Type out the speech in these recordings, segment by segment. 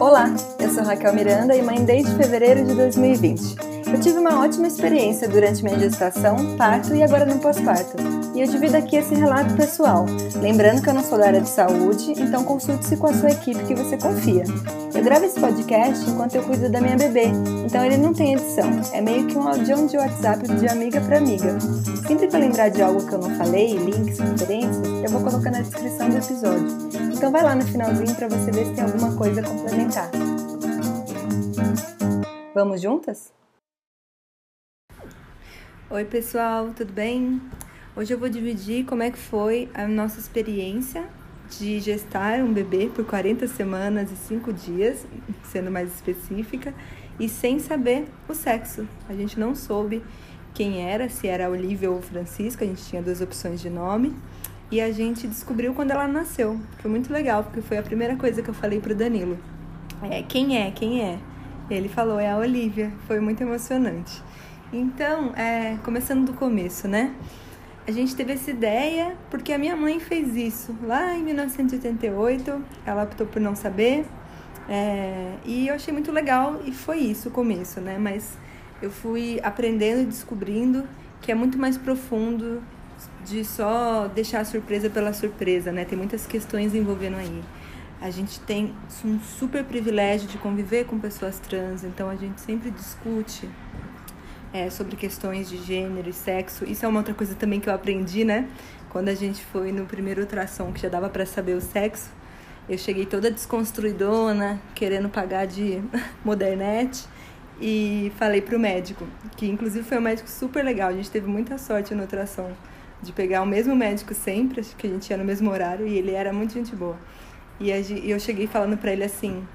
Olá, eu sou Raquel Miranda e mãe desde fevereiro de 2020. Eu tive uma ótima experiência durante minha gestação, parto e agora no pós-parto. E eu divido aqui esse relato pessoal, lembrando que eu não sou da área de saúde, então consulte-se com a sua equipe que você confia. Eu gravo esse podcast enquanto eu cuido da minha bebê, então ele não tem edição, é meio que um audião de WhatsApp de amiga para amiga. Sempre que eu lembrar de algo que eu não falei, links, referências, eu vou colocar na descrição do episódio. Então vai lá no finalzinho para você ver se tem alguma coisa a complementar. Vamos juntas? Oi pessoal, tudo bem? Hoje eu vou dividir como é que foi a nossa experiência de gestar um bebê por 40 semanas e 5 dias, sendo mais específica, e sem saber o sexo. A gente não soube quem era, se era Olivia ou Francisco, a gente tinha duas opções de nome. E a gente descobriu quando ela nasceu. Foi muito legal, porque foi a primeira coisa que eu falei pro Danilo. É, quem é? Quem é? Ele falou, é a Olivia. Foi muito emocionante. Então, é, começando do começo, né? A gente teve essa ideia porque a minha mãe fez isso lá em 1988. Ela optou por não saber. É, e eu achei muito legal e foi isso o começo, né? Mas eu fui aprendendo e descobrindo que é muito mais profundo de só deixar a surpresa pela surpresa, né? Tem muitas questões envolvendo aí. A gente tem um super privilégio de conviver com pessoas trans, então a gente sempre discute é, sobre questões de gênero e sexo. Isso é uma outra coisa também que eu aprendi, né? Quando a gente foi no primeiro ultrassom, que já dava para saber o sexo, eu cheguei toda desconstruidona, querendo pagar de modernete, e falei pro médico, que inclusive foi um médico super legal, a gente teve muita sorte no ultrassom de pegar o mesmo médico sempre, acho que a gente ia no mesmo horário, e ele era muito gente boa. E eu cheguei falando para ele assim: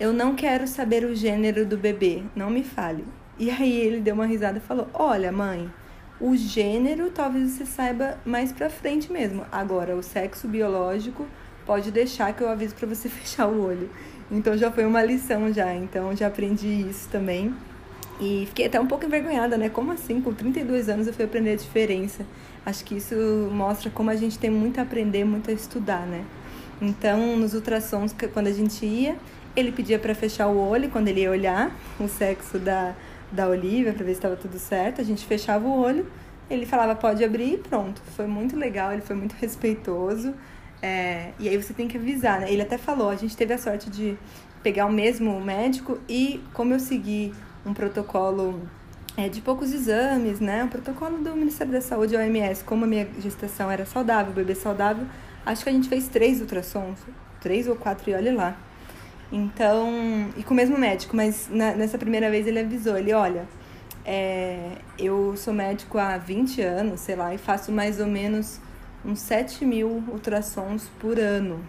Eu não quero saber o gênero do bebê, não me fale. E aí ele deu uma risada e falou: Olha, mãe, o gênero talvez você saiba mais pra frente mesmo. Agora, o sexo biológico pode deixar que eu aviso para você fechar o olho. Então já foi uma lição já. Então já aprendi isso também. E fiquei até um pouco envergonhada, né? Como assim? Com 32 anos eu fui aprender a diferença. Acho que isso mostra como a gente tem muito a aprender, muito a estudar, né? Então, nos ultrassons, quando a gente ia, ele pedia para fechar o olho quando ele ia olhar o sexo da, da Olivia para ver se estava tudo certo. A gente fechava o olho, ele falava pode abrir e pronto. Foi muito legal, ele foi muito respeitoso. É, e aí você tem que avisar, né? Ele até falou, a gente teve a sorte de pegar o mesmo médico e como eu segui um protocolo é, de poucos exames, né? O protocolo do Ministério da Saúde, OMS, como a minha gestação era saudável, bebê saudável, acho que a gente fez três ultrassons, três ou quatro, e olha lá. Então, e com o mesmo médico, mas na, nessa primeira vez ele avisou, ele, olha, é, eu sou médico há 20 anos, sei lá, e faço mais ou menos uns 7 mil ultrassons por ano.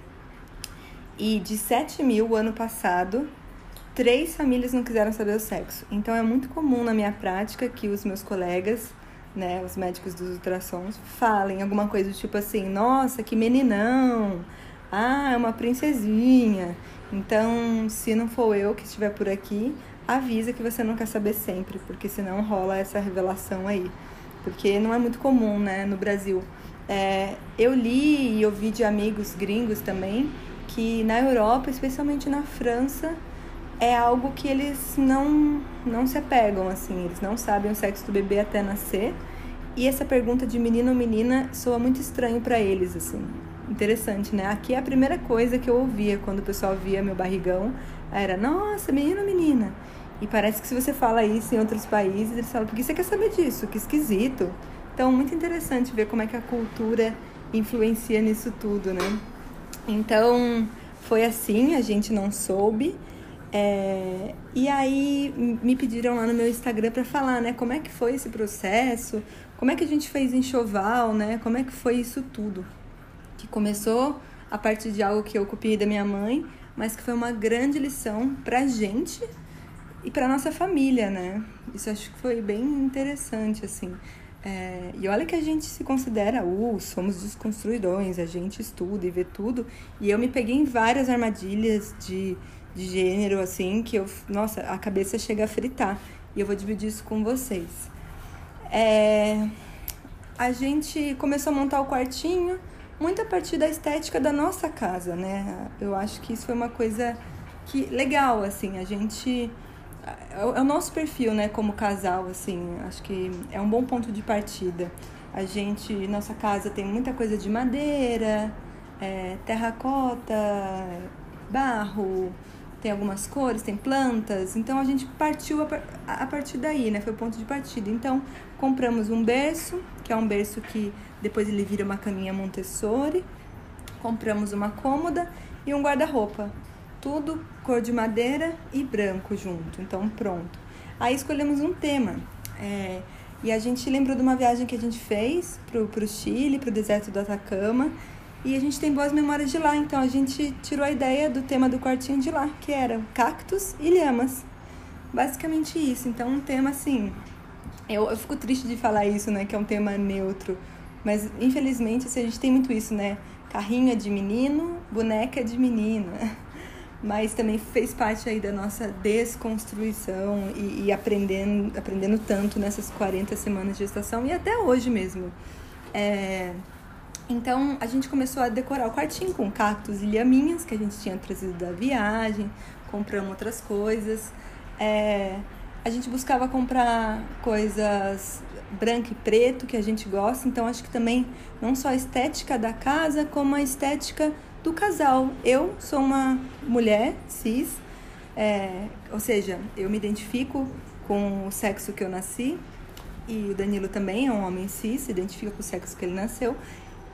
E de 7 mil, o ano passado, três famílias não quiseram saber o sexo. Então é muito comum na minha prática que os meus colegas, né, os médicos dos ultrassons, falem alguma coisa do tipo assim: nossa, que meninão! Ah, é uma princesinha. Então, se não for eu que estiver por aqui, avisa que você não quer saber sempre, porque senão rola essa revelação aí. Porque não é muito comum, né, no Brasil. É, eu li e ouvi de amigos gringos também que na Europa, especialmente na França, é algo que eles não, não se apegam, assim, eles não sabem o sexo do bebê até nascer. E essa pergunta de menino ou menina soa muito estranho para eles, assim interessante, né? Aqui a primeira coisa que eu ouvia quando o pessoal via meu barrigão era, nossa, menino menina? E parece que se você fala isso em outros países, eles falam, por que você quer saber disso? Que esquisito. Então, muito interessante ver como é que a cultura influencia nisso tudo, né? Então, foi assim, a gente não soube. É, e aí me pediram lá no meu Instagram para falar, né, como é que foi esse processo, como é que a gente fez enxoval, né, como é que foi isso tudo que começou a partir de algo que eu copiei da minha mãe, mas que foi uma grande lição pra gente e pra nossa família, né? Isso acho que foi bem interessante, assim. É, e olha que a gente se considera, uh, somos desconstruidões, a gente estuda e vê tudo. E eu me peguei em várias armadilhas de, de gênero, assim, que eu, nossa, a cabeça chega a fritar. E eu vou dividir isso com vocês. É, a gente começou a montar o quartinho, muito a partir da estética da nossa casa, né? Eu acho que isso foi uma coisa que legal, assim, a gente é o nosso perfil, né, como casal, assim, acho que é um bom ponto de partida. A gente, nossa casa tem muita coisa de madeira, é, terracota, barro, tem algumas cores, tem plantas. Então a gente partiu a, partir daí, né? Foi o ponto de partida. Então compramos um berço, que é um berço que depois ele vira uma caminha Montessori. Compramos uma cômoda e um guarda-roupa. Tudo cor de madeira e branco junto. Então pronto. Aí escolhemos um tema. É, e a gente lembrou de uma viagem que a gente fez pro, pro Chile, pro deserto do Atacama. E a gente tem boas memórias de lá, então a gente tirou a ideia do tema do quartinho de lá, que era cactos e lhamas. Basicamente isso. Então, um tema assim. Eu, eu fico triste de falar isso, né? Que é um tema neutro. Mas, infelizmente, assim, a gente tem muito isso, né? Carrinho é de menino, boneca é de menina. Mas também fez parte aí da nossa desconstrução e, e aprendendo, aprendendo tanto nessas 40 semanas de gestação e até hoje mesmo. É, então a gente começou a decorar o quartinho com cactos e lhaminhas que a gente tinha trazido da viagem, compramos outras coisas. É, a gente buscava comprar coisas branco e preto que a gente gosta, então acho que também não só a estética da casa, como a estética do casal. Eu sou uma mulher cis, é, ou seja, eu me identifico com o sexo que eu nasci e o Danilo também é um homem cis, se identifica com o sexo que ele nasceu.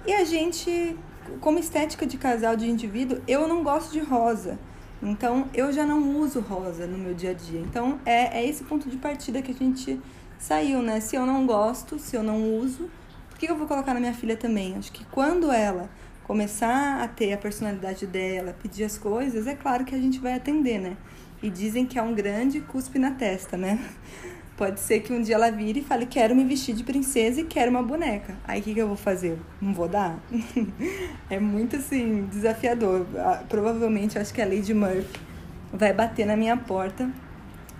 E a gente, como estética de casal, de indivíduo, eu não gosto de rosa. Então, eu já não uso rosa no meu dia a dia. Então, é, é esse ponto de partida que a gente saiu, né? Se eu não gosto, se eu não uso, por que eu vou colocar na minha filha também? Acho que quando ela começar a ter a personalidade dela, pedir as coisas, é claro que a gente vai atender, né? E dizem que é um grande cuspe na testa, né? Pode ser que um dia ela vire e fale: Quero me vestir de princesa e quero uma boneca. Aí o que, que eu vou fazer? Não vou dar? é muito assim, desafiador. Ah, provavelmente acho que a Lady Murphy vai bater na minha porta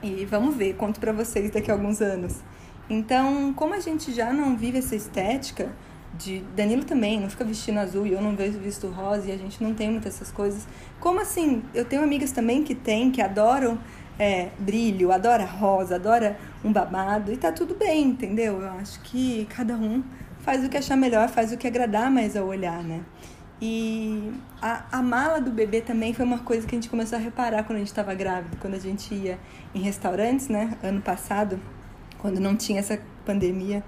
e vamos ver, conto para vocês daqui a alguns anos. Então, como a gente já não vive essa estética, de Danilo também não fica vestindo azul e eu não vejo visto rosa e a gente não tem muitas essas coisas. Como assim? Eu tenho amigas também que têm, que adoram é, brilho, adora rosa, adora um babado e tá tudo bem, entendeu? Eu acho que cada um faz o que achar melhor, faz o que agradar mais ao olhar, né? E a, a mala do bebê também foi uma coisa que a gente começou a reparar quando a gente estava grávida, quando a gente ia em restaurantes, né? Ano passado, quando não tinha essa pandemia,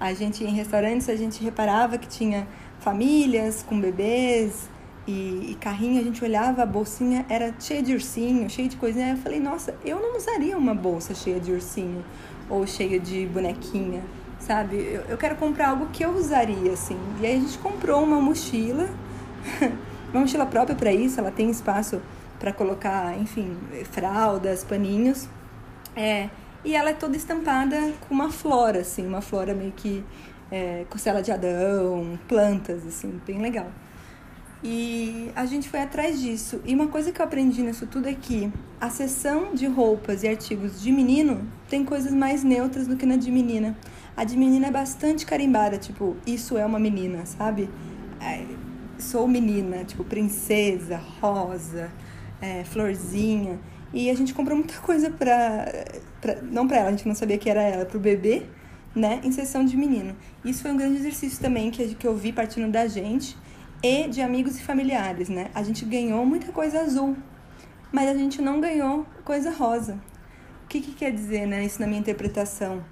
a gente ia em restaurantes, a gente reparava que tinha famílias com bebês, e, e, carrinho, a gente olhava, a bolsinha era cheia de ursinho, cheia de coisinha. Aí eu falei, nossa, eu não usaria uma bolsa cheia de ursinho ou cheia de bonequinha, sabe? Eu, eu quero comprar algo que eu usaria, assim. E aí a gente comprou uma mochila, uma mochila própria para isso, ela tem espaço para colocar, enfim, fraldas, paninhos. É, e ela é toda estampada com uma flora, assim, uma flora meio que é, costela de Adão, plantas, assim, bem legal. E a gente foi atrás disso. E uma coisa que eu aprendi nisso tudo é que a seção de roupas e artigos de menino tem coisas mais neutras do que na de menina. A de menina é bastante carimbada, tipo, isso é uma menina, sabe? É, sou menina, tipo, princesa, rosa, é, florzinha. E a gente comprou muita coisa pra, pra. Não pra ela, a gente não sabia que era ela, pro bebê, né? Em sessão de menino. Isso foi um grande exercício também que, que eu vi partindo da gente e de amigos e familiares, né? A gente ganhou muita coisa azul, mas a gente não ganhou coisa rosa. O que, que quer dizer, né? Isso na minha interpretação.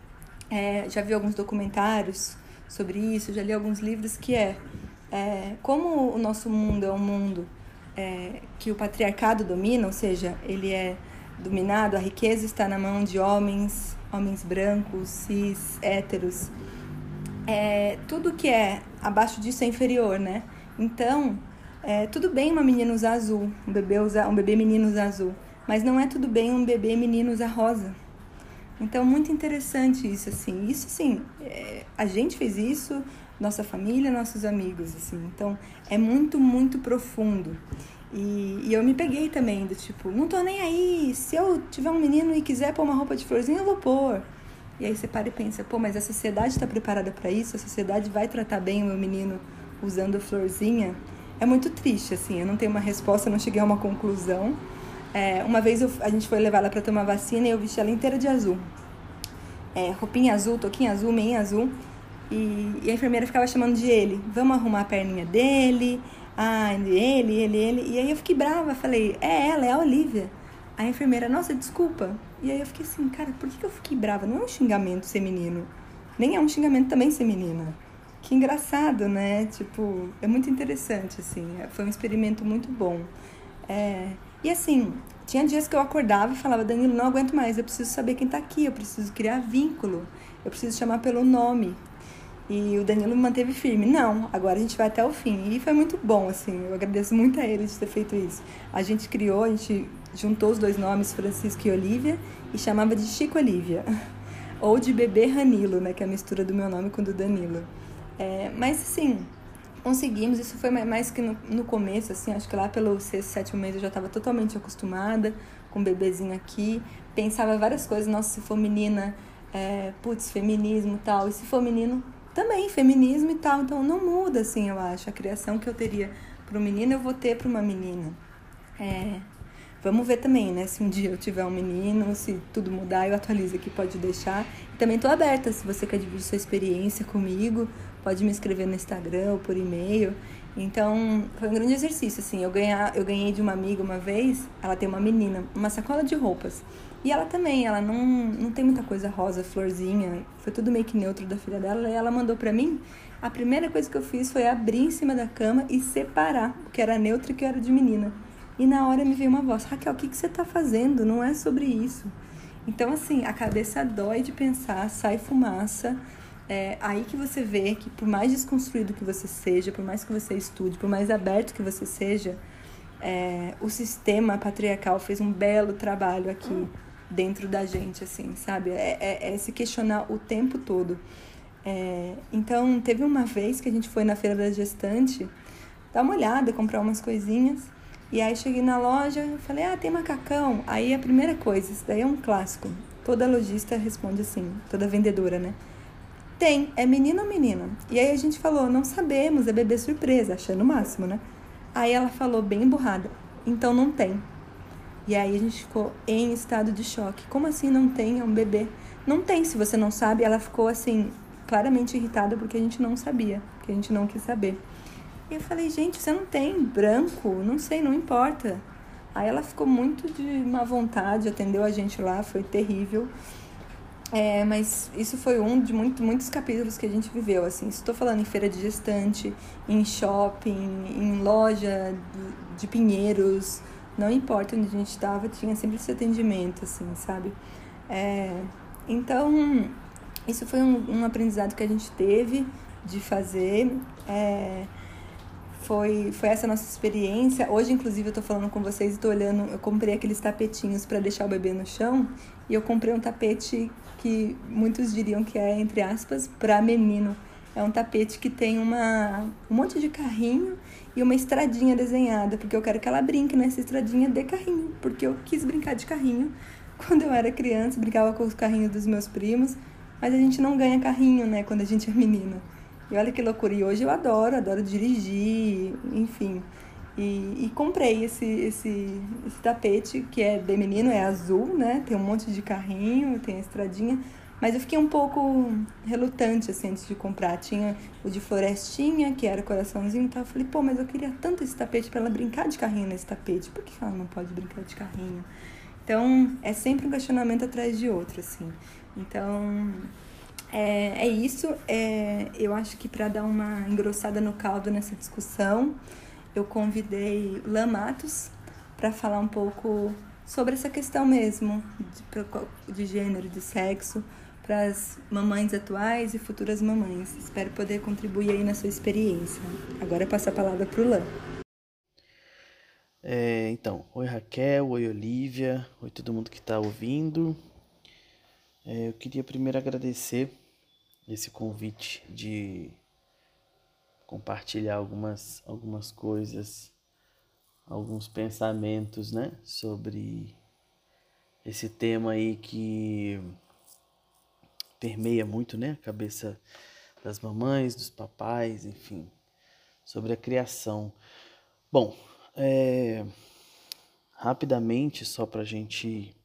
É, já vi alguns documentários sobre isso, já li alguns livros que é, é como o nosso mundo é um mundo é, que o patriarcado domina, ou seja, ele é dominado, a riqueza está na mão de homens, homens brancos, cis, héteros. É, tudo que é abaixo disso é inferior, né? Então, é, tudo bem uma menina usar azul, um bebê, usar, um bebê menino usar azul, mas não é tudo bem um bebê menino usar rosa. Então, muito interessante isso, assim. Isso, sim, é, a gente fez isso, nossa família, nossos amigos, assim. Então, é muito, muito profundo. E, e, eu me peguei também, do tipo, não tô nem aí. Se eu tiver um menino e quiser pôr uma roupa de florzinha, eu vou pôr. E aí você para e pensa, pô, mas a sociedade está preparada para isso? A sociedade vai tratar bem o meu menino usando florzinha, é muito triste, assim. Eu não tenho uma resposta, não cheguei a uma conclusão. É, uma vez eu, a gente foi levar ela para tomar vacina e eu vesti ela inteira de azul. É, roupinha azul, toquinha azul, meia azul. E, e, a enfermeira ficava chamando de ele. Vamos arrumar a perninha dele. Ah, ele, ele, ele. E aí eu fiquei brava. Falei, é ela, é a Olivia. A enfermeira, nossa, desculpa. E aí eu fiquei assim, cara, por que, que eu fiquei brava? Não é um xingamento ser menino. Nem é um xingamento também ser menina. Que engraçado, né? Tipo, é muito interessante, assim. Foi um experimento muito bom. É... E assim, tinha dias que eu acordava e falava, Danilo, não aguento mais, eu preciso saber quem tá aqui, eu preciso criar vínculo, eu preciso chamar pelo nome. E o Danilo me manteve firme. Não, agora a gente vai até o fim. E foi muito bom, assim. Eu agradeço muito a ele de ter feito isso. A gente criou, a gente juntou os dois nomes, Francisco e Olivia, e chamava de Chico Olivia. Ou de Bebê Ranilo, né? Que é a mistura do meu nome com o do Danilo. É, mas, assim, conseguimos. Isso foi mais que no, no começo, assim. Acho que lá pelo sexto, sétimo mês eu já estava totalmente acostumada com o bebezinho aqui. Pensava várias coisas. Nossa, se for menina, é, putz, feminismo e tal. E se for menino, também feminismo e tal. Então não muda, assim, eu acho. A criação que eu teria para um menino, eu vou ter para uma menina. É, vamos ver também, né? Se um dia eu tiver um menino, se tudo mudar, eu atualizo aqui, pode deixar. E também estou aberta, se você quer dividir sua experiência comigo, pode me escrever no Instagram ou por e-mail. Então, foi um grande exercício, assim. Eu, ganhar, eu ganhei de uma amiga uma vez, ela tem uma menina, uma sacola de roupas. E ela também, ela não, não tem muita coisa rosa, florzinha, foi tudo meio que neutro da filha dela. E ela mandou pra mim. A primeira coisa que eu fiz foi abrir em cima da cama e separar o que era neutro e o que era de menina. E na hora me veio uma voz: Raquel, o que, que você tá fazendo? Não é sobre isso. Então, assim, a cabeça dói de pensar, sai fumaça. É aí que você vê que, por mais desconstruído que você seja, por mais que você estude, por mais aberto que você seja, é, o sistema patriarcal fez um belo trabalho aqui dentro da gente, assim, sabe? É, é, é se questionar o tempo todo. É, então, teve uma vez que a gente foi na feira da gestante dar uma olhada, comprar umas coisinhas. E aí cheguei na loja falei, ah, tem macacão. Aí a primeira coisa, isso daí é um clássico. Toda lojista responde assim, toda vendedora, né? Tem, é menino ou menina? E aí a gente falou, não sabemos, é bebê surpresa, achando o máximo, né? Aí ela falou bem emburrada, então não tem. E aí a gente ficou em estado de choque. Como assim não tem? É um bebê. Não tem, se você não sabe. Ela ficou assim, claramente irritada porque a gente não sabia, porque a gente não quis saber. E eu falei, gente, você não tem branco? Não sei, não importa. Aí ela ficou muito de má vontade, atendeu a gente lá, foi terrível. É, mas isso foi um de muito, muitos capítulos que a gente viveu, assim. Estou falando em feira de gestante, em shopping, em loja de, de pinheiros, não importa onde a gente estava, tinha sempre esse atendimento, assim, sabe? É, então, isso foi um, um, aprendizado que a gente teve de fazer. É, foi, foi essa nossa experiência. Hoje, inclusive, eu tô falando com vocês e tô olhando. Eu comprei aqueles tapetinhos para deixar o bebê no chão. E eu comprei um tapete que muitos diriam que é, entre aspas, para menino. É um tapete que tem uma, um monte de carrinho e uma estradinha desenhada, porque eu quero que ela brinque nessa estradinha de carrinho, porque eu quis brincar de carrinho quando eu era criança, brincava com os carrinhos dos meus primos, mas a gente não ganha carrinho, né, quando a gente é menina. E olha que loucura, e hoje eu adoro, adoro dirigir, enfim. E, e comprei esse, esse, esse tapete que é de menino, é azul, né, tem um monte de carrinho, tem a estradinha, mas eu fiquei um pouco relutante, assim, antes de comprar. Tinha o de florestinha, que era coraçãozinho e tal. Eu falei, pô, mas eu queria tanto esse tapete para ela brincar de carrinho nesse tapete. Por que ela não pode brincar de carrinho? Então, é sempre um questionamento atrás de outro, assim. Então, é, é isso. É, eu acho que para dar uma engrossada no caldo nessa discussão, eu convidei Lamatos para falar um pouco sobre essa questão mesmo de, de gênero, de sexo, para as mamães atuais e futuras mamães. Espero poder contribuir aí na sua experiência. Agora eu passo a palavra para o Lã. É, então, oi Raquel, oi Olivia, oi todo mundo que está ouvindo. É, eu queria primeiro agradecer esse convite de compartilhar algumas, algumas coisas, alguns pensamentos, né, sobre esse tema aí que permeia muito, né, a cabeça das mamães, dos papais, enfim, sobre a criação. Bom, é, rapidamente, só pra gente,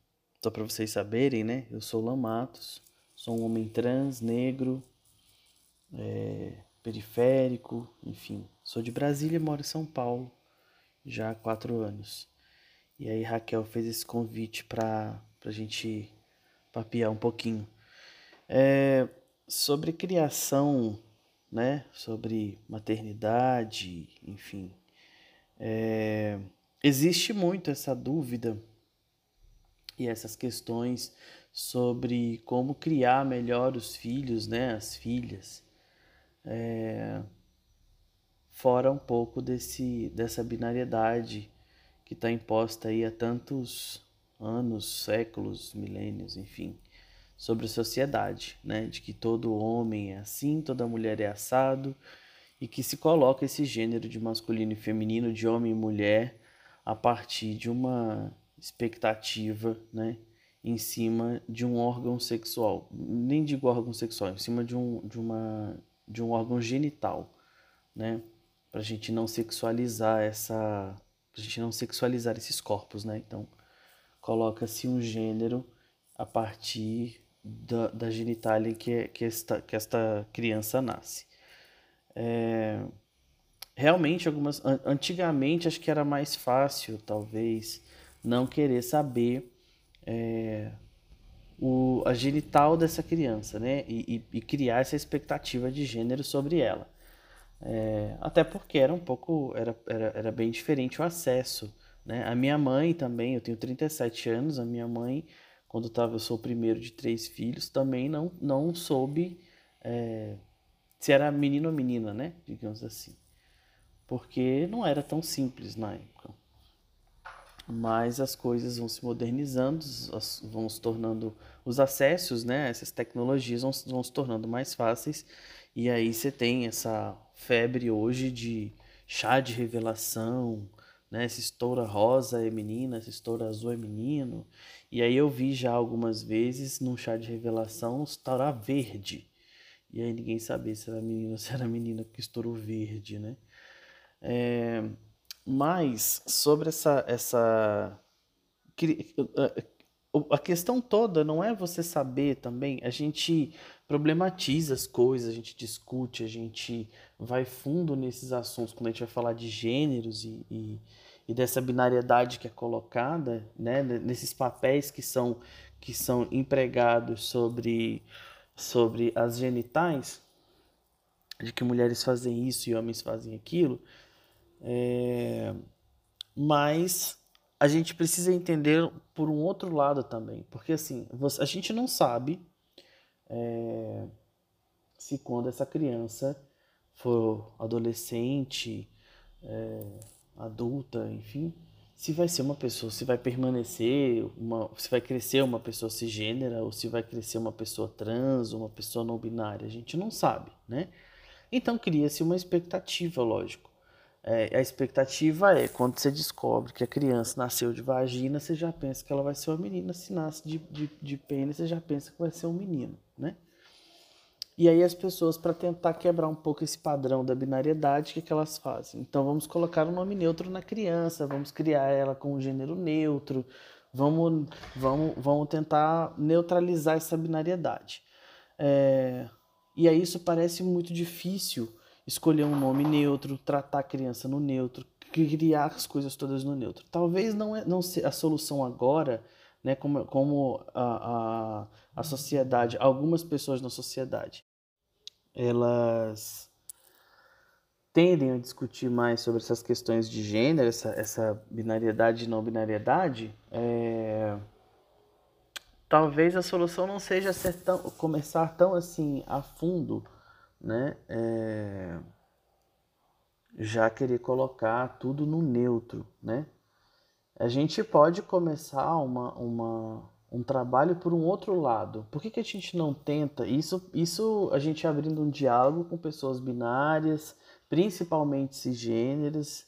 só pra vocês saberem, né? Eu sou Lamatos, sou um homem trans, negro, é, periférico, enfim. Sou de Brasília e moro em São Paulo já há quatro anos. E aí Raquel fez esse convite para a gente papiar um pouquinho. É, sobre criação, né? Sobre maternidade, enfim. É, existe muito essa dúvida e essas questões sobre como criar melhor os filhos, né? As filhas é, fora um pouco desse, dessa binariedade que está imposta aí há tantos anos, séculos, milênios, enfim, sobre a sociedade, né? De que todo homem é assim, toda mulher é assado e que se coloca esse gênero de masculino e feminino, de homem e mulher, a partir de uma expectativa, né? Em cima de um órgão sexual, nem digo órgão sexual, em cima de, um, de uma de um órgão genital, né? Para a gente não sexualizar essa, pra gente não sexualizar esses corpos, né? Então coloca-se um gênero a partir da, da genitália que, que, esta, que esta criança nasce. É, realmente, algumas, antigamente acho que era mais fácil, talvez, não querer saber é, o, a genital dessa criança, né? E, e, e, criar essa expectativa de gênero sobre ela. É, até porque era um pouco, era, era, era bem diferente o acesso. Né? A minha mãe também, eu tenho 37 anos, a minha mãe, quando tava, eu sou o primeiro de três filhos, também não, não soube é, se era menino ou menina, né? Digamos assim. Porque não era tão simples na época mas as coisas vão se modernizando, vão se tornando os acessos, né, essas tecnologias vão, vão se tornando mais fáceis. E aí você tem essa febre hoje de chá de revelação, né, essa estoura rosa é menina, essa estoura azul é menino, e aí eu vi já algumas vezes num chá de revelação estourar verde, e aí ninguém sabia se era menino ou se era menina porque estourou verde, né. É, mas sobre essa essa a questão toda não é você saber também, a gente problematiza as coisas, a gente discute, a gente vai fundo nesses assuntos quando a gente vai falar de gêneros e, e, e dessa binariedade que é colocada, né, nesses papéis que são que são empregados sobre sobre as genitais, de que mulheres fazem isso e homens fazem aquilo, é, mas a gente precisa entender por um outro lado também, porque assim, a gente não sabe é, se quando essa criança for adolescente, é, adulta, enfim, se vai ser uma pessoa, se vai permanecer, uma, se vai crescer uma pessoa cisgênera ou se vai crescer uma pessoa trans, uma pessoa não binária, a gente não sabe, né? Então cria-se uma expectativa, lógico. É, a expectativa é, quando você descobre que a criança nasceu de vagina, você já pensa que ela vai ser uma menina. Se nasce de, de, de pênis, você já pensa que vai ser um menino, né? E aí as pessoas, para tentar quebrar um pouco esse padrão da binariedade, o que, que elas fazem? Então vamos colocar um nome neutro na criança, vamos criar ela com um gênero neutro, vamos, vamos, vamos tentar neutralizar essa binariedade. É, e aí isso parece muito difícil, escolher um nome neutro, tratar a criança no neutro, criar as coisas todas no neutro. Talvez não é não a solução agora, né, como, como a, a, a sociedade, algumas pessoas na sociedade, elas tendem a discutir mais sobre essas questões de gênero, essa, essa binariedade e não binariedade, é... talvez a solução não seja tão, começar tão assim a fundo né, é, já querer colocar tudo no neutro, né? A gente pode começar uma, uma, um trabalho por um outro lado. Por que, que a gente não tenta? Isso, isso a gente abrindo um diálogo com pessoas binárias, principalmente cisgêneras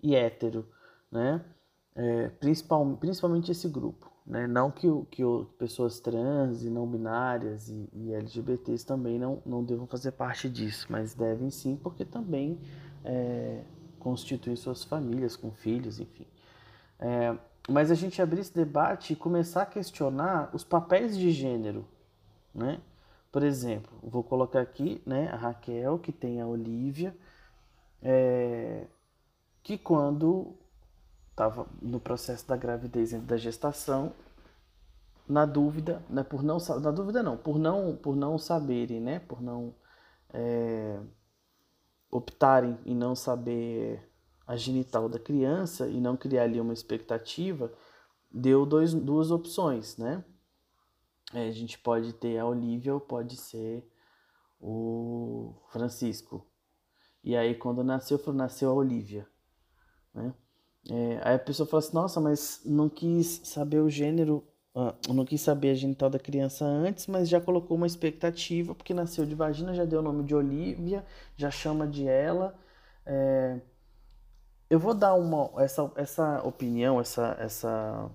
e hétero, né? É, principal, principalmente esse grupo. Né? Não que, que pessoas trans e não binárias e, e, LGBTs também não, não devam fazer parte disso, mas devem sim, porque também é, constituem suas famílias com filhos, enfim. É, mas a gente abrir esse debate e começar a questionar os papéis de gênero, né? Por exemplo, vou colocar aqui, né, a Raquel, que tem a Olivia, é, que quando estava no processo da gravidez e da gestação, na dúvida, né, por não na dúvida não, por não por não saberem, né, por não é, optarem em não saber a genital da criança e não criar ali uma expectativa, deu dois, duas opções, né? É, a gente pode ter a Olivia ou pode ser o Francisco. E aí quando nasceu, nasceu a Olivia, né? É, aí a pessoa fala assim, nossa, mas não quis saber o gênero, uh, não quis saber a genital da criança antes, mas já colocou uma expectativa, porque nasceu de vagina, já deu o nome de Olivia, já chama de ela. É, eu vou dar uma essa, essa opinião, essa, essa,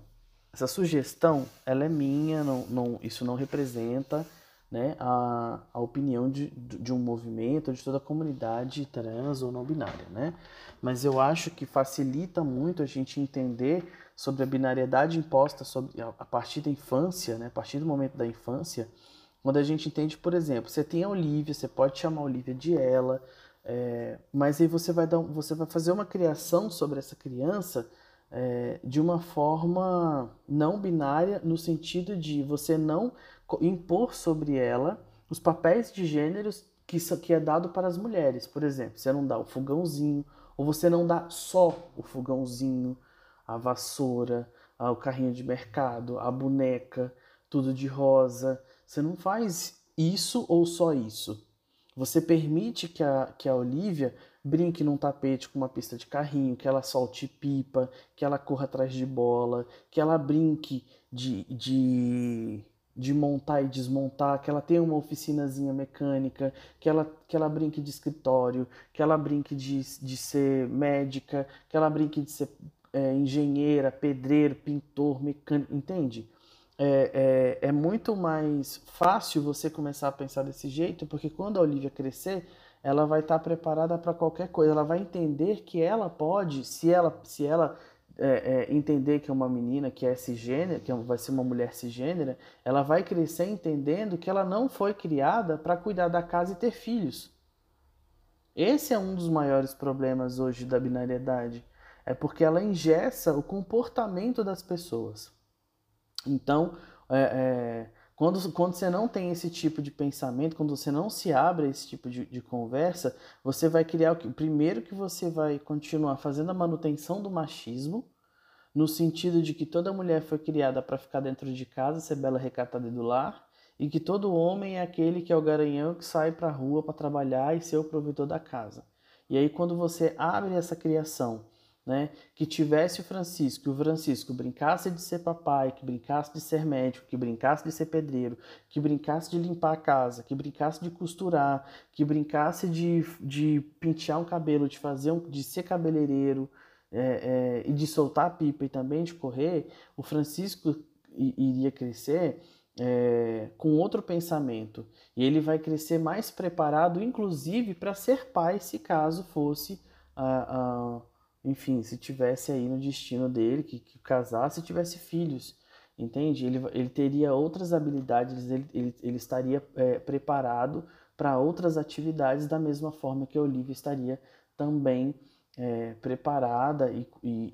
essa sugestão, ela é minha, não, não, isso não representa né, a, a opinião de, de um movimento, de toda a comunidade trans ou não binária, né? Mas eu acho que facilita muito a gente entender sobre a binariedade imposta sobre, a, a partir da infância, né, a partir do momento da infância, quando a gente entende, por exemplo, você tem a Olivia, você pode chamar a Olivia de ela, é, mas aí você vai, dar, você vai fazer uma criação sobre essa criança é, de uma forma não binária, no sentido de você não impor sobre ela os papéis de gêneros que, que é dado para as mulheres. Por exemplo, você não dá o fogãozinho, ou você não dá só o fogãozinho, a vassoura, o carrinho de mercado, a boneca, tudo de rosa. Você não faz isso ou só isso. Você permite que a, que a Olivia brinque num tapete com uma pista de carrinho, que ela solte pipa, que ela corra atrás de bola, que ela brinque de, de, de montar e desmontar, que ela tenha uma oficinazinha mecânica, que ela, que ela brinque de escritório, que ela brinque de, de ser médica, que ela brinque de ser é, engenheira, pedreiro, pintor, mecânico, entende? é, é, é muito mais fácil você começar a pensar desse jeito, porque quando a Olivia crescer, ela vai estar preparada para qualquer coisa. Ela vai entender que ela pode, se ela, se ela é, é, entender que é uma menina que é cisgênera, que é vai ser uma mulher cisgênera, ela vai crescer entendendo que ela não foi criada para cuidar da casa e ter filhos. Esse é um dos maiores problemas hoje da binariedade. É porque ela engessa o comportamento das pessoas. Então, é, é, quando, quando você não tem esse tipo de pensamento, quando você não se abre a esse tipo de, de conversa, você vai criar o que? Primeiro que você vai continuar fazendo a manutenção do machismo, no sentido de que toda mulher foi criada para ficar dentro de casa, ser bela recatada do lar, e que todo homem é aquele que é o garanhão que sai para a rua para trabalhar e ser o provedor da casa. E aí quando você abre essa criação né, que tivesse o Francisco, que o Francisco brincasse de ser papai, que brincasse de ser médico, que brincasse de ser pedreiro, que brincasse de limpar a casa, que brincasse de costurar, que brincasse de, de pentear um cabelo, de fazer um, de ser cabeleireiro é, é, e de soltar a pipa e também de correr, o Francisco iria crescer é, com outro pensamento. E ele vai crescer mais preparado, inclusive para ser pai, se caso fosse a, a enfim, se tivesse aí no destino dele, que, que casasse tivesse filhos, entende? Ele, ele teria outras habilidades, ele, ele, ele estaria é, preparado para outras atividades da mesma forma que a Olivia estaria também é, preparada e, e,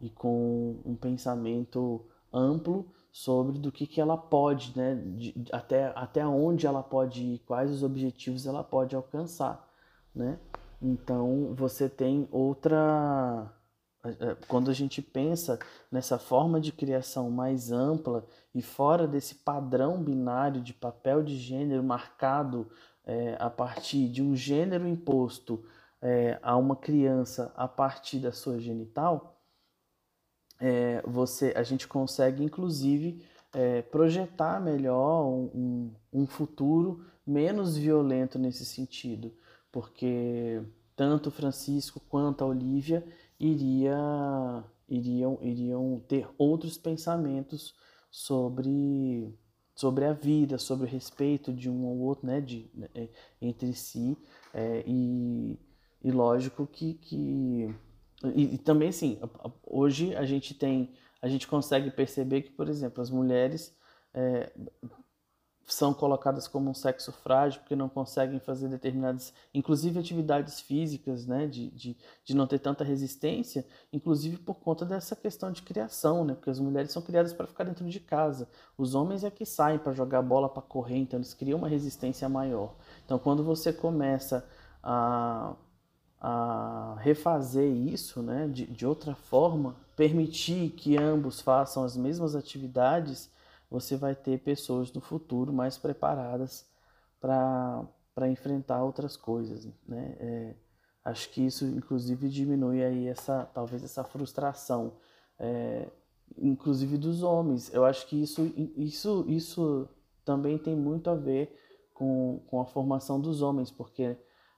e, e, com um pensamento amplo sobre do que, que ela pode, né? De, até, até onde ela pode ir, quais os objetivos ela pode alcançar, né? Então você tem outra. É, quando a gente pensa nessa forma de criação mais ampla e fora desse padrão binário de papel de gênero marcado é, a partir de um gênero imposto é, a uma criança a partir da sua genital, é, você, a gente consegue inclusive projetar melhor um, um futuro menos violento nesse sentido porque tanto Francisco quanto a Olivia iria, iriam, iriam ter outros pensamentos sobre, sobre a vida, sobre o respeito de um ao outro, né, de, é, entre si, é, e, e lógico que, que e, e, também assim, hoje a gente tem, a gente consegue perceber que, por exemplo, as mulheres é, são colocadas como um sexo frágil porque não conseguem fazer determinadas, inclusive atividades físicas, né, de, de, de não ter tanta resistência, inclusive por conta dessa questão de criação, né, porque as mulheres são criadas para ficar dentro de casa, os homens é que saem para jogar bola, para correr, então eles criam uma resistência maior. Então quando você começa a, a refazer isso, né, de, de outra forma, permitir que ambos façam as mesmas atividades, você vai ter pessoas no futuro mais preparadas para enfrentar outras coisas, né? É, acho que isso, inclusive, diminui aí essa, talvez essa frustração, é, inclusive dos homens. Eu acho que isso, isso, isso também tem muito a ver com, com a formação dos homens, porque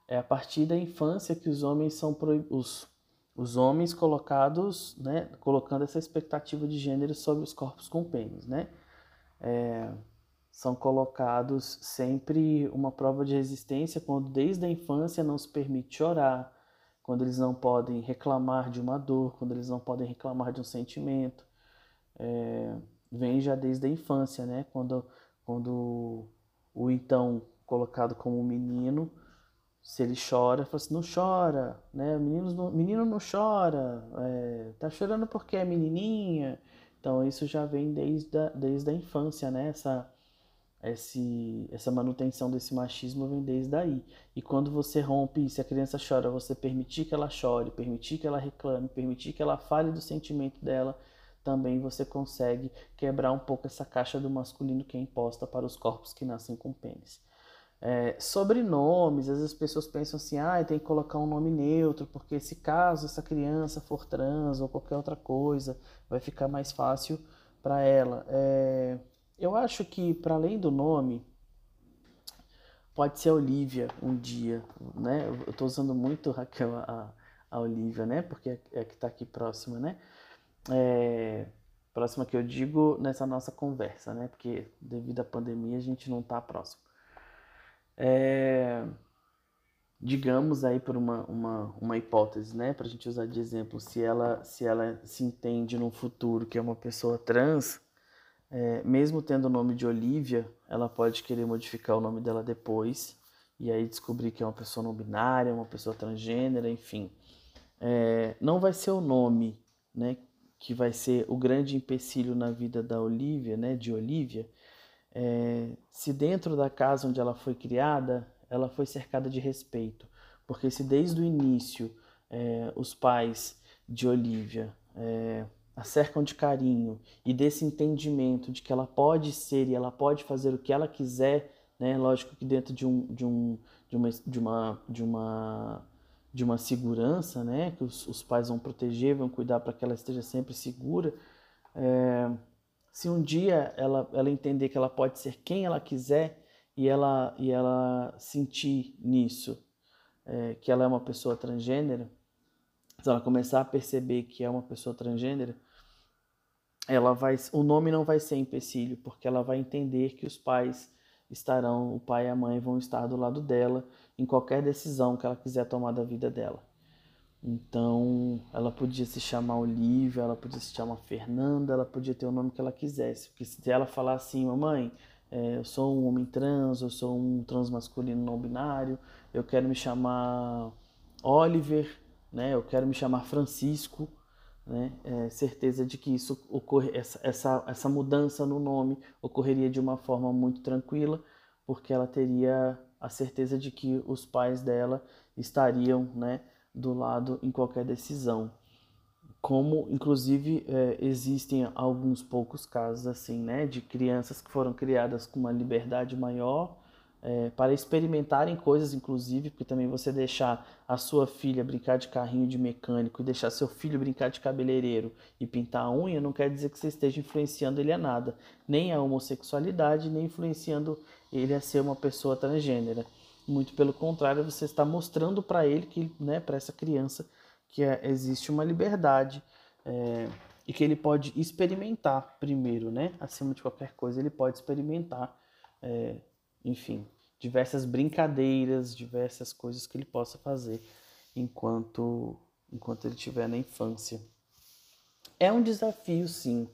é a partir da infância que os homens são os, os homens colocados, né, colocando essa expectativa de gênero sobre os corpos com pênis, né? É, são colocados sempre uma prova de resistência quando desde a infância não se permite chorar, quando eles não podem reclamar de uma dor, quando eles não podem reclamar de um sentimento. É, vem já desde a infância, né? Quando, quando o então colocado como menino, se ele chora, fala assim, não chora, né? Menino não, menino não chora, é, tá chorando porque é menininha. Então isso já vem desde a, desde a infância, né? Essa, esse, essa manutenção desse machismo vem desde aí. E quando você rompe, se a criança chora, você permitir que ela chore, permitir que ela reclame, permitir que ela fale do sentimento dela, também você consegue quebrar um pouco essa caixa do masculino que é imposta para os corpos que nascem com pênis. É, sobrenomes, às vezes as pessoas pensam assim, ah, tem que colocar um nome neutro, porque se caso essa criança for trans ou qualquer outra coisa, vai ficar mais fácil para ela. É, eu acho que, para além do nome, pode ser Olivia um dia, né? Eu estou usando muito, Raquel, a, a Olivia, né? Porque é, é que está aqui próxima, né? É, próxima que eu digo nessa nossa conversa, né? Porque devido à pandemia a gente não está próximo. É, digamos aí por uma, uma, uma hipótese, né, para a gente usar de exemplo, se ela se ela se entende no futuro que é uma pessoa trans, é, mesmo tendo o nome de Olivia, ela pode querer modificar o nome dela depois e aí descobrir que é uma pessoa não binária, uma pessoa transgênera, enfim, é, não vai ser o nome, né, que vai ser o grande empecilho na vida da Olivia, né, de Olivia, é, se dentro da casa onde ela foi criada, ela foi cercada de respeito. Porque se desde o início é, os pais de Olivia é, a cercam de carinho e desse entendimento de que ela pode ser e ela pode fazer o que ela quiser, né? Lógico que dentro de um de um de uma de uma de uma, de uma segurança, né? Que os, os pais vão proteger, vão cuidar para que ela esteja sempre segura. É, se um dia ela, ela entender que ela pode ser quem ela quiser e ela, e ela sentir nisso é, que ela é uma pessoa transgênera, se ela começar a perceber que é uma pessoa transgênera, ela vai, o nome não vai ser empecilho, porque ela vai entender que os pais estarão, o pai e a mãe vão estar do lado dela em qualquer decisão que ela quiser tomar da vida dela. Então, ela podia se chamar Olivia, ela podia se chamar Fernanda, ela podia ter o nome que ela quisesse. Porque se ela falar assim, mamãe, é, eu sou um homem trans, eu sou um trans masculino não binário, eu quero me chamar Oliver, né? Eu quero me chamar Francisco, né? É, certeza de que isso ocorre, essa, essa, essa mudança no nome ocorreria de uma forma muito tranquila, porque ela teria a certeza de que os pais dela estariam, né? Do lado em qualquer decisão. Como, inclusive, é, existem alguns poucos casos assim, né, de crianças que foram criadas com uma liberdade maior é, para experimentarem coisas, inclusive, porque também você deixar a sua filha brincar de carrinho de mecânico e deixar seu filho brincar de cabeleireiro e pintar a unha, não quer dizer que você esteja influenciando ele a nada, nem a homossexualidade, nem influenciando ele a ser uma pessoa transgênera. Muito pelo contrário, você está mostrando para ele que, né, para essa criança, que é, existe uma liberdade é, e que ele pode experimentar primeiro, né? Acima de qualquer coisa, ele pode experimentar, é, enfim, diversas brincadeiras, diversas coisas que ele possa fazer enquanto enquanto ele estiver na infância. É um desafio, sim.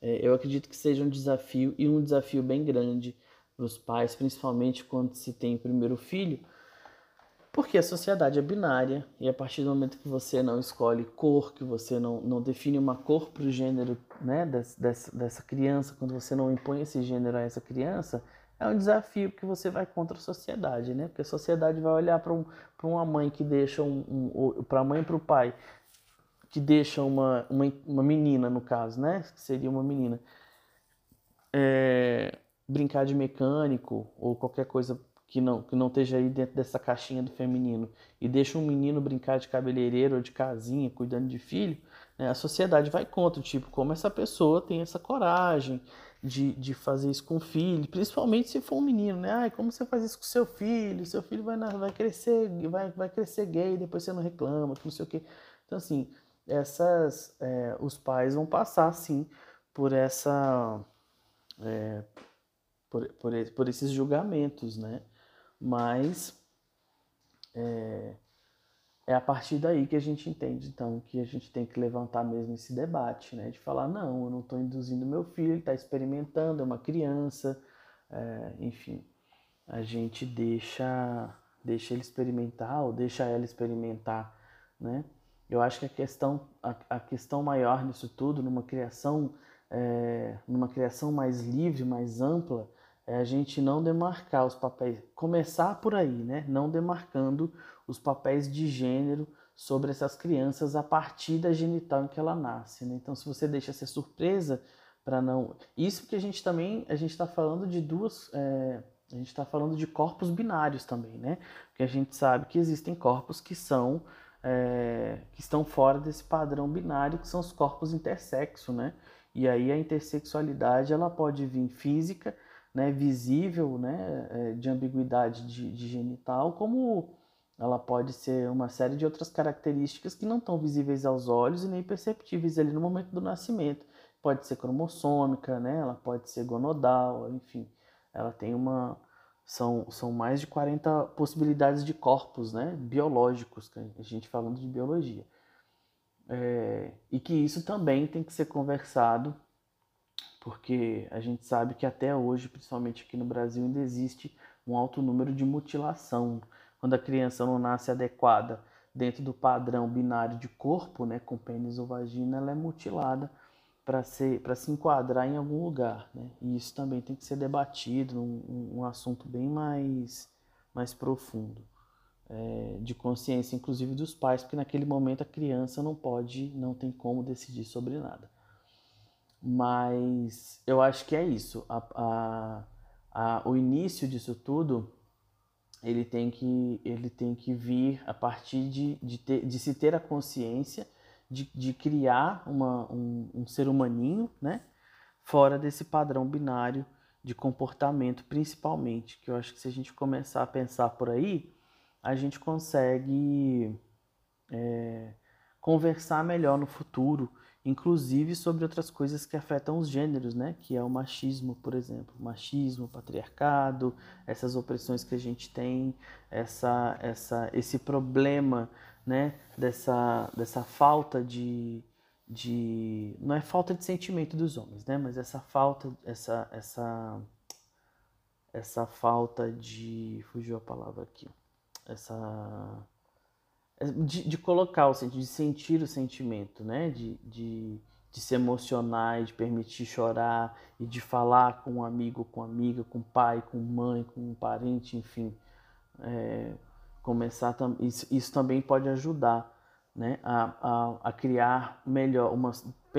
É, eu acredito que seja um desafio e um desafio bem grande para os pais, principalmente quando se tem primeiro filho, porque a sociedade é binária e a partir do momento que você não escolhe cor, que você não, não define uma cor para o gênero né, dessa, dessa criança, quando você não impõe esse gênero a essa criança, é um desafio que você vai contra a sociedade, né? Porque a sociedade vai olhar para um, uma mãe que deixa um, um para a mãe e para o pai que deixa uma, uma, uma menina, no caso, né? Que seria uma menina. É, brincar de mecânico ou qualquer coisa que não, que não esteja aí dentro dessa caixinha do feminino e deixa um menino brincar de cabeleireiro ou de casinha, cuidando de filho, né, a sociedade vai contra, tipo, como essa pessoa tem essa coragem de, de fazer isso com o filho, principalmente se for um menino, né? Ai, como você faz isso com seu filho? Seu filho vai, vai crescer, vai, vai crescer gay, depois você não reclama, não sei o quê. Então, assim, essas, é, os pais vão passar, sim, por essa... É, por, por, por esses julgamentos, né? Mas é, é a partir daí que a gente entende, então, que a gente tem que levantar mesmo esse debate, né? De falar, não, eu não estou induzindo meu filho, ele está experimentando, é uma criança, é, enfim. A gente deixa, deixa ele experimentar ou deixa ela experimentar, né? Eu acho que a questão, a, a questão maior nisso tudo, numa criação, é, numa criação mais livre, mais ampla, é a gente não demarcar os papéis, começar por aí, né? Não demarcando os papéis de gênero sobre essas crianças a partir da genital em que ela nasce, né? Então, se você deixa ser surpresa para não, isso porque a gente também a gente está falando de duas, é... a gente está falando de corpos binários também, né? Porque a gente sabe que existem corpos que são é... que estão fora desse padrão binário, que são os corpos intersexo, né? E aí a intersexualidade ela pode vir física né, visível né, é, de ambiguidade de, de, genital, como ela pode ser uma série de outras características que não estão visíveis aos olhos e nem perceptíveis ali no momento do nascimento. Pode ser cromossômica, né, ela pode ser gonodal, enfim, ela tem uma. São, são mais de 40 possibilidades de corpos né, biológicos, a gente falando de biologia. É, e que isso também tem que ser conversado porque a gente sabe que até hoje, principalmente aqui no Brasil, ainda existe um alto número de mutilação. Quando a criança não nasce adequada dentro do padrão binário de corpo, né, com pênis ou vagina, ela é mutilada para se enquadrar em algum lugar. Né? E isso também tem que ser debatido, um, um assunto bem mais, mais profundo. É, de consciência, inclusive dos pais, porque naquele momento a criança não pode, não tem como decidir sobre nada. Mas eu acho que é isso. A, a, a, o início disso tudo ele tem que, ele tem que vir a partir de, de, ter, de se ter a consciência de, de criar uma, um, um ser humaninho, né? Fora desse padrão binário de comportamento, principalmente. Que eu acho que se a gente começar a pensar por aí, a gente consegue é, conversar melhor no futuro inclusive sobre outras coisas que afetam os gêneros, né? Que é o machismo, por exemplo, machismo, patriarcado, essas opressões que a gente tem, essa, essa, esse problema, né? Dessa, dessa falta de, de, não é falta de sentimento dos homens, né? Mas essa falta, essa, essa, essa falta de, fugiu a palavra aqui, essa de, de colocar, o de sentir o sentimento, né? De, de, de se emocionar de permitir chorar e de falar com um amigo, com amiga, com pai, com mãe, com um parente, enfim. É, começar isso, isso também pode ajudar né, a, a, a, criar melhor uma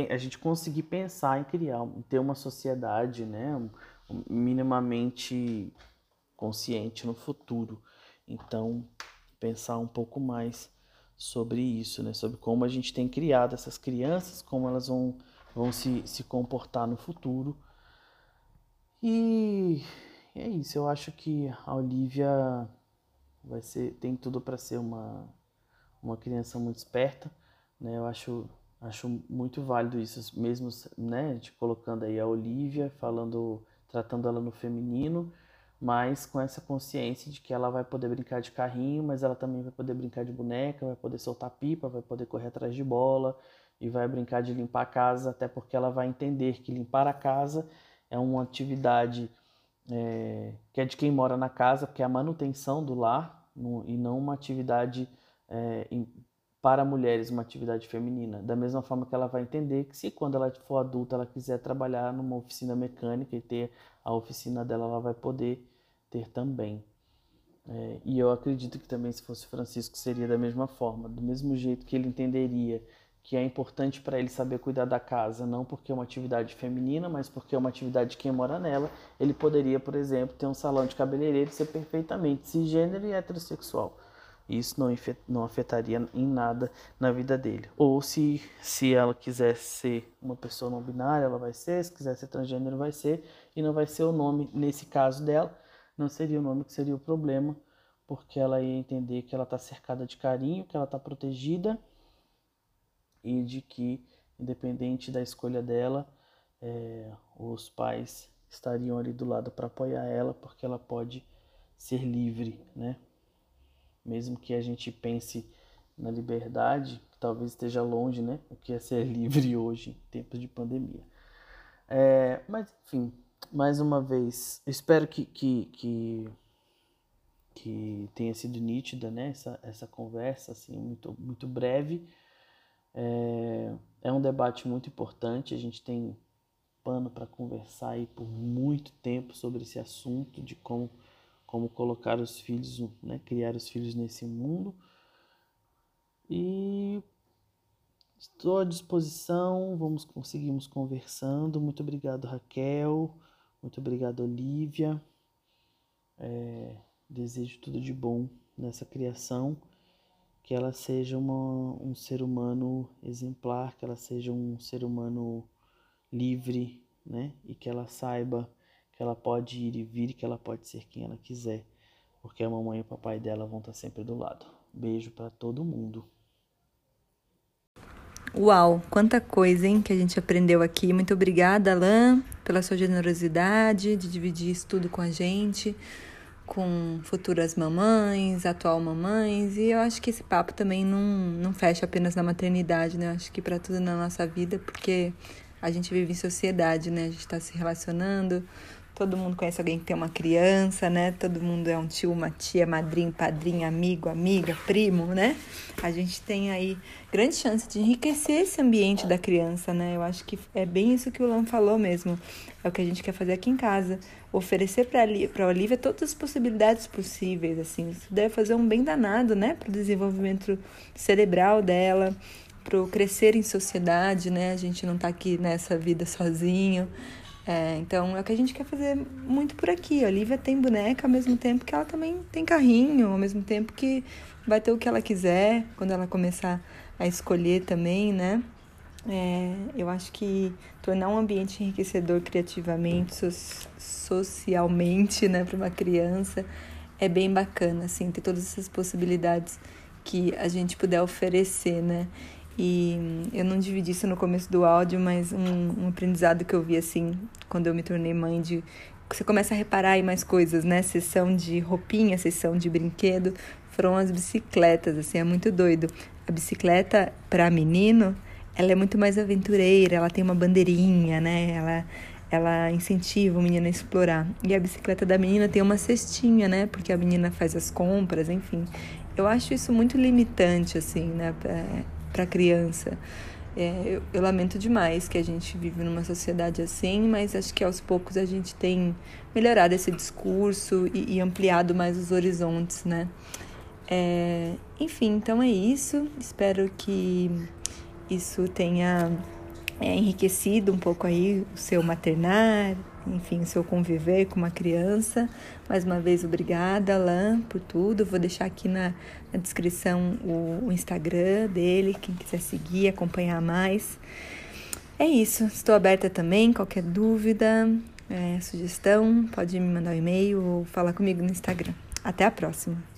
a gente conseguir pensar em criar ter uma sociedade né minimamente consciente no futuro então pensar um pouco mais sobre isso, né? Sobre como a gente tem criado essas crianças, como elas vão, vão se, se comportar no futuro. E é isso, eu acho que a Olivia vai ser, tem tudo para ser uma, uma criança muito esperta, né? Eu acho, acho muito válido isso, mesmo, né? Colocando aí a Olivia, falando, tratando ela no feminino, mas com essa consciência de que ela vai poder brincar de carrinho, mas ela também vai poder brincar de boneca, vai poder soltar pipa, vai poder correr atrás de bola e vai brincar de limpar a casa, até porque ela vai entender que limpar a casa é uma atividade é, que é de quem mora na casa, porque é a manutenção do lar no, e não uma atividade é, em, para mulheres, uma atividade feminina. Da mesma forma que ela vai entender que se quando ela for adulta ela quiser trabalhar numa oficina mecânica e ter a oficina dela, ela vai poder ter também. É, e eu acredito que também se fosse Francisco seria da mesma forma, do mesmo jeito que ele entenderia que é importante para ele saber cuidar da casa, não porque é uma atividade feminina, mas porque é uma atividade de quem mora nela. Ele poderia, por exemplo, ter um salão de cabeleireiro e ser perfeitamente cisgênero e heterossexual. Isso não, não afetaria em nada na vida dele. Ou se, se ela quiser ser uma pessoa não binária, ela vai ser, se quiser ser transgênero, vai ser, e não vai ser o nome, nesse caso dela, não seria o nome que seria o problema, porque ela ia entender que ela está cercada de carinho, que ela está protegida e de que, independente da escolha dela, é, os pais estariam ali do lado para apoiar ela, porque ela pode ser livre, né? Mesmo que a gente pense na liberdade, talvez esteja longe, né? O que é ser livre hoje, em tempos de pandemia. É, mas, enfim, mais uma vez, espero que, que, que, que tenha sido nítida, né? Essa, essa conversa, assim, muito, muito breve é, é um debate muito importante, a gente tem pano para conversar aí por muito tempo sobre esse assunto de como, como colocar os filhos, né, criar os filhos nesse mundo. E estou à disposição, vamos conseguimos conversando. Muito obrigado, Raquel. Muito obrigado, Olivia. É, desejo tudo de bom nessa criação que ela seja uma, um ser humano exemplar, que ela seja um ser humano livre, né? E que ela saiba que ela pode ir e vir, que ela pode ser quem ela quiser, porque a mamãe e o papai dela vão estar sempre do lado. Beijo para todo mundo. Uau, quanta coisa, hein, que a gente aprendeu aqui. Muito obrigada, Alain, pela sua generosidade de dividir isso tudo com a gente com futuras mamães, atual mamães, e eu acho que esse papo também não, não fecha apenas na maternidade, né? Eu acho que para tudo na nossa vida, porque a gente vive em sociedade, né? A gente está se relacionando, todo mundo conhece alguém que tem uma criança, né? Todo mundo é um tio, uma tia, madrinho, padrinho, amigo, amiga, primo, né? A gente tem aí grande chance de enriquecer esse ambiente da criança, né? Eu acho que é bem isso que o Lam falou mesmo. É o que a gente quer fazer aqui em casa oferecer para a Olivia todas as possibilidades possíveis, assim, isso deve fazer um bem danado, né, para o desenvolvimento cerebral dela, para crescer em sociedade, né, a gente não está aqui nessa vida sozinho, é, então é o que a gente quer fazer muito por aqui. A Olivia tem boneca ao mesmo tempo que ela também tem carrinho, ao mesmo tempo que vai ter o que ela quiser quando ela começar a escolher também, né? É, eu acho que tornar um ambiente enriquecedor criativamente, so socialmente, né, para uma criança é bem bacana, assim, ter todas essas possibilidades que a gente puder oferecer, né? E eu não dividi isso no começo do áudio, mas um, um aprendizado que eu vi, assim, quando eu me tornei mãe, de você começa a reparar em mais coisas, né? Sessão de roupinha, sessão de brinquedo, foram as bicicletas, assim, é muito doido. A bicicleta para menino ela é muito mais aventureira, ela tem uma bandeirinha, né? Ela, ela incentiva o menino a explorar. E a bicicleta da menina tem uma cestinha, né? Porque a menina faz as compras, enfim. Eu acho isso muito limitante, assim, né? Para criança. É, eu, eu, lamento demais que a gente vive numa sociedade assim, mas acho que aos poucos a gente tem melhorado esse discurso e, e ampliado mais os horizontes, né? É, enfim, então é isso. Espero que isso tenha é, enriquecido um pouco aí o seu maternar, enfim, o seu conviver com uma criança. Mais uma vez, obrigada, Alain, por tudo. Vou deixar aqui na, na descrição o, o, Instagram dele, quem quiser seguir, acompanhar mais. É isso, estou aberta também, qualquer dúvida, é, sugestão, pode me mandar um e-mail ou falar comigo no Instagram. Até a próxima!